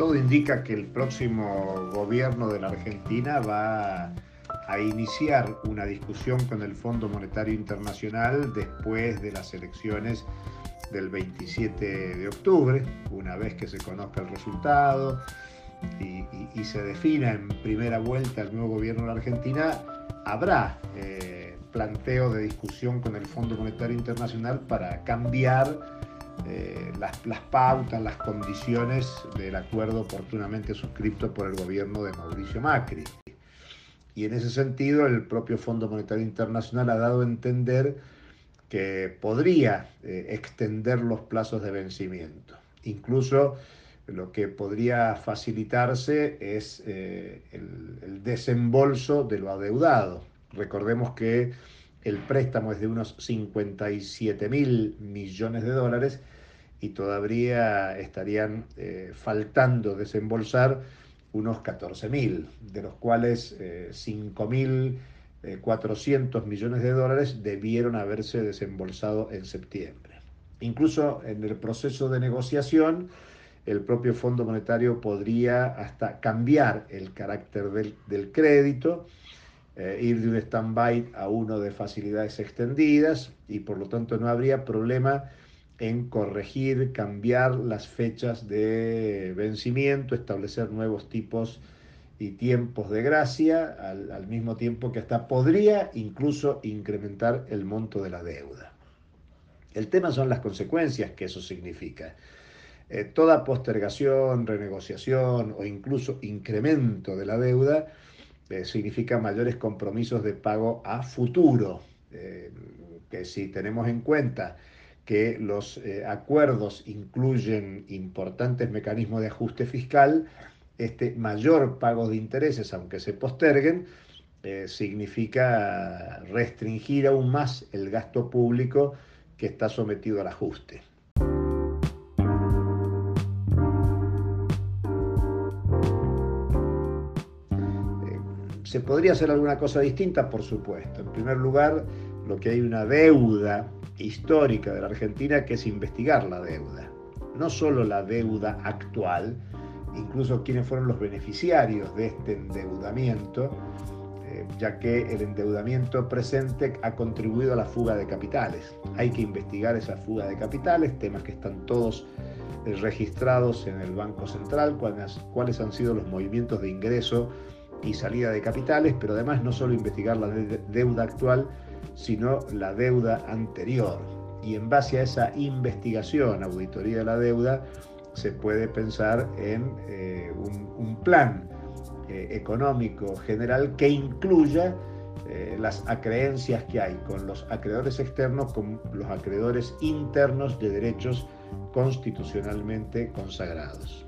todo indica que el próximo gobierno de la Argentina va a iniciar una discusión con el Fondo Monetario Internacional después de las elecciones del 27 de octubre, una vez que se conozca el resultado y, se defina en primera vuelta el nuevo gobierno de la Argentina, habrá eh, planteo de discusión con el Fondo Monetario Internacional para cambiar eh, las, pautas, las condiciones del acuerdo oportunamente suscrito por el gobierno de Mauricio Macri. Y en ese sentido, el propio Fondo Monetario Internacional ha dado a entender que podría eh, extender los plazos de vencimiento. Incluso lo que podría facilitarse es eh, el, desembolso de lo adeudado. Recordemos que el préstamo es de unos 57 mil millones de dólares y todavía estarían eh, faltando desembolsar unos 14 mil, de los cuales 5 mil 400 millones de dólares debieron haberse desembolsado en septiembre. Incluso en el proceso de negociación, el propio Fondo Monetario podría hasta cambiar el carácter del, crédito, eh, ir de un stand-by a uno de facilidades extendidas y por lo tanto no habría problema en corregir, cambiar las fechas de vencimiento, establecer nuevos tipos y tiempos de gracia, al, mismo tiempo que hasta podría incluso incrementar el monto de la deuda. El tema son las consecuencias que eso significa. Eh, toda postergación, renegociación o incluso incremento de la deuda eh, significa mayores compromisos de pago a futuro, eh, que si tenemos en cuenta que los acuerdos incluyen importantes mecanismos de ajuste fiscal, este mayor pago de intereses, aunque se posterguen, eh, significa restringir aún más el gasto público que está sometido al ajuste. ¿Se podría hacer alguna cosa distinta? Por supuesto. En primer lugar, lo que hay una deuda histórica de la Argentina que es investigar la deuda. No solo la deuda actual, incluso quiénes fueron los beneficiarios de este endeudamiento, eh, ya que el endeudamiento presente ha contribuido a la fuga de capitales. Hay que investigar esa fuga de capitales, temas que están todos eh, registrados en el Banco Central, cuáles, cuáles han sido los movimientos de ingreso y salida de capitales, pero además no solo investigar la deuda actual, sino la deuda anterior. Y en base a esa investigación, auditoría de la deuda, se puede pensar en eh, un, plan eh, económico general que incluya eh, las acreencias que hay con los acreedores externos, con los acreedores internos de derechos constitucionalmente consagrados.